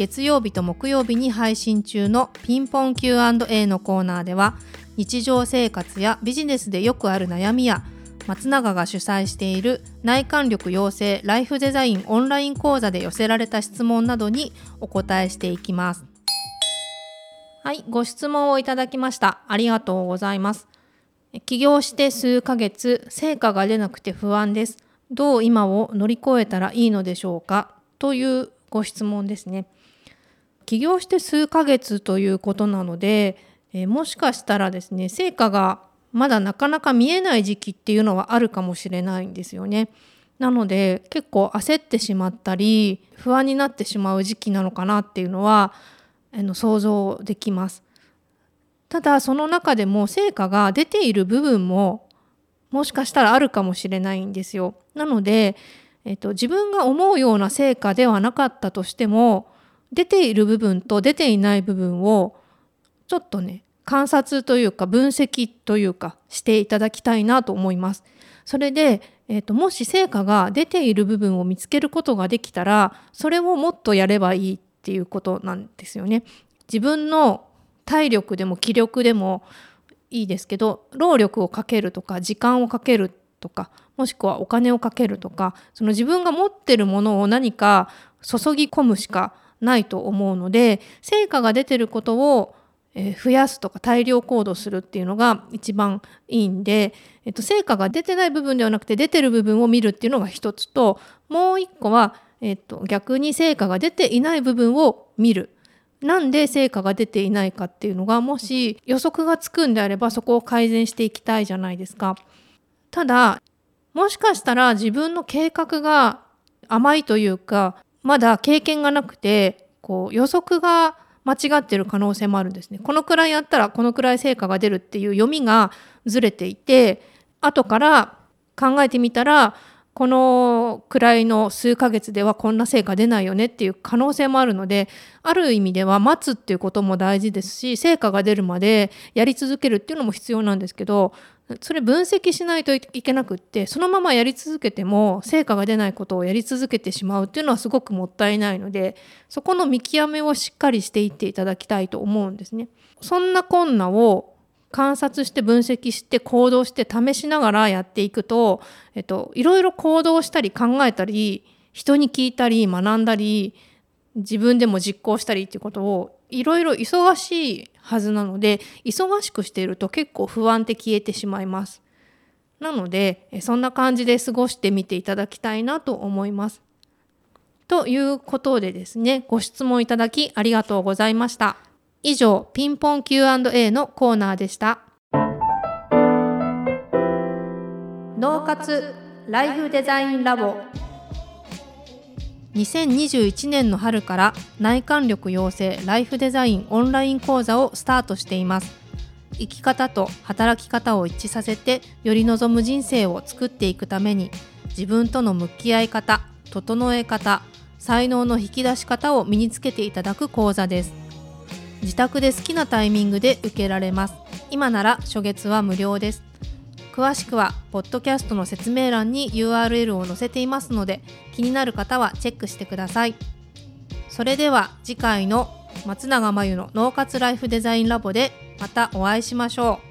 月曜日と木曜日に配信中のピンポン Q&A のコーナーでは日常生活やビジネスでよくある悩みや松永が主催している内観力養成ライフデザインオンライン講座で寄せられた質問などにお答えしていきます。はい、ご質問をいただきました。ありがとうございます。起業して数ヶ月、成果が出なくて不安です。どう今を乗り越えたらいいのでしょうか？というご質問ですね。起業して数ヶ月ということなので、えー、もしかしたらですね成果がまだなかなか見えない時期っていうのはあるかもしれないんですよね。なので結構焦ってしまったり不安になってしまう時期なのかなっていうのはあの想像できます。ただその中でも成果が出ている部分ももしかしたらあるかもしれないんですよ。なので、えっと、自分が思うような成果ではなかったとしても出ている部分と出ていない部分をちょっとね観察というか分析というかしていただきたいなと思います。それで、えーと、もし成果が出ている部分を見つけることができたらそれをもっとやればいいっていうことなんですよね。自分の体力でも気力でもいいですけど労力をかけるとか時間をかけるとかもしくはお金をかけるとかその自分が持ってるものを何か注ぎ込むしかないと思うので成果が出てることを増やすとか大量行動するっていうのが一番いいんで、えっと、成果が出てない部分ではなくて出てる部分を見るっていうのが一つともう一個は、えっと、逆に成果が出ていない部分を見る。なんで成果が出ていないかっていうのがもし予測がつくんであればそこを改善していきたいじゃないですか。ただもしかしたら自分の計画が甘いというかまだ経験がなくてこう予測が間違ってる可能性もあるんですね。このくらいやったらこのくらい成果が出るっていう読みがずれていて後から考えてみたらこのくらいの数ヶ月ではこんな成果出ないよねっていう可能性もあるのである意味では待つっていうことも大事ですし成果が出るまでやり続けるっていうのも必要なんですけどそれ分析しないといけなくってそのままやり続けても成果が出ないことをやり続けてしまうっていうのはすごくもったいないのでそこの見極めをしっかりしていっていただきたいと思うんですね。そんな困難を観察して分析して行動して試しながらやっていくと、えっと、いろいろ行動したり考えたり人に聞いたり学んだり自分でも実行したりっていうことをいろいろ忙しいはずなので忙しくしていると結構不安って消えてしまいます。なのでそんな感じで過ごしてみていただきたいなと思います。ということでですねご質問いただきありがとうございました。以上ピンポン Q&A のコーナーでした。脳活ライフデザインラボ。2021年の春から内観力養成ライフデザインオンライン講座をスタートしています。生き方と働き方を一致させてより望む人生を作っていくために自分との向き合い方整え方才能の引き出し方を身につけていただく講座です自宅で好きなタイミングで受けられます。今なら初月は無料です。詳しくはポッドキャストの説明欄に URL を載せていますので気になる方はチェックしてください。それでは次回の松永真由の脳活ライフデザインラボでまたお会いしましょう。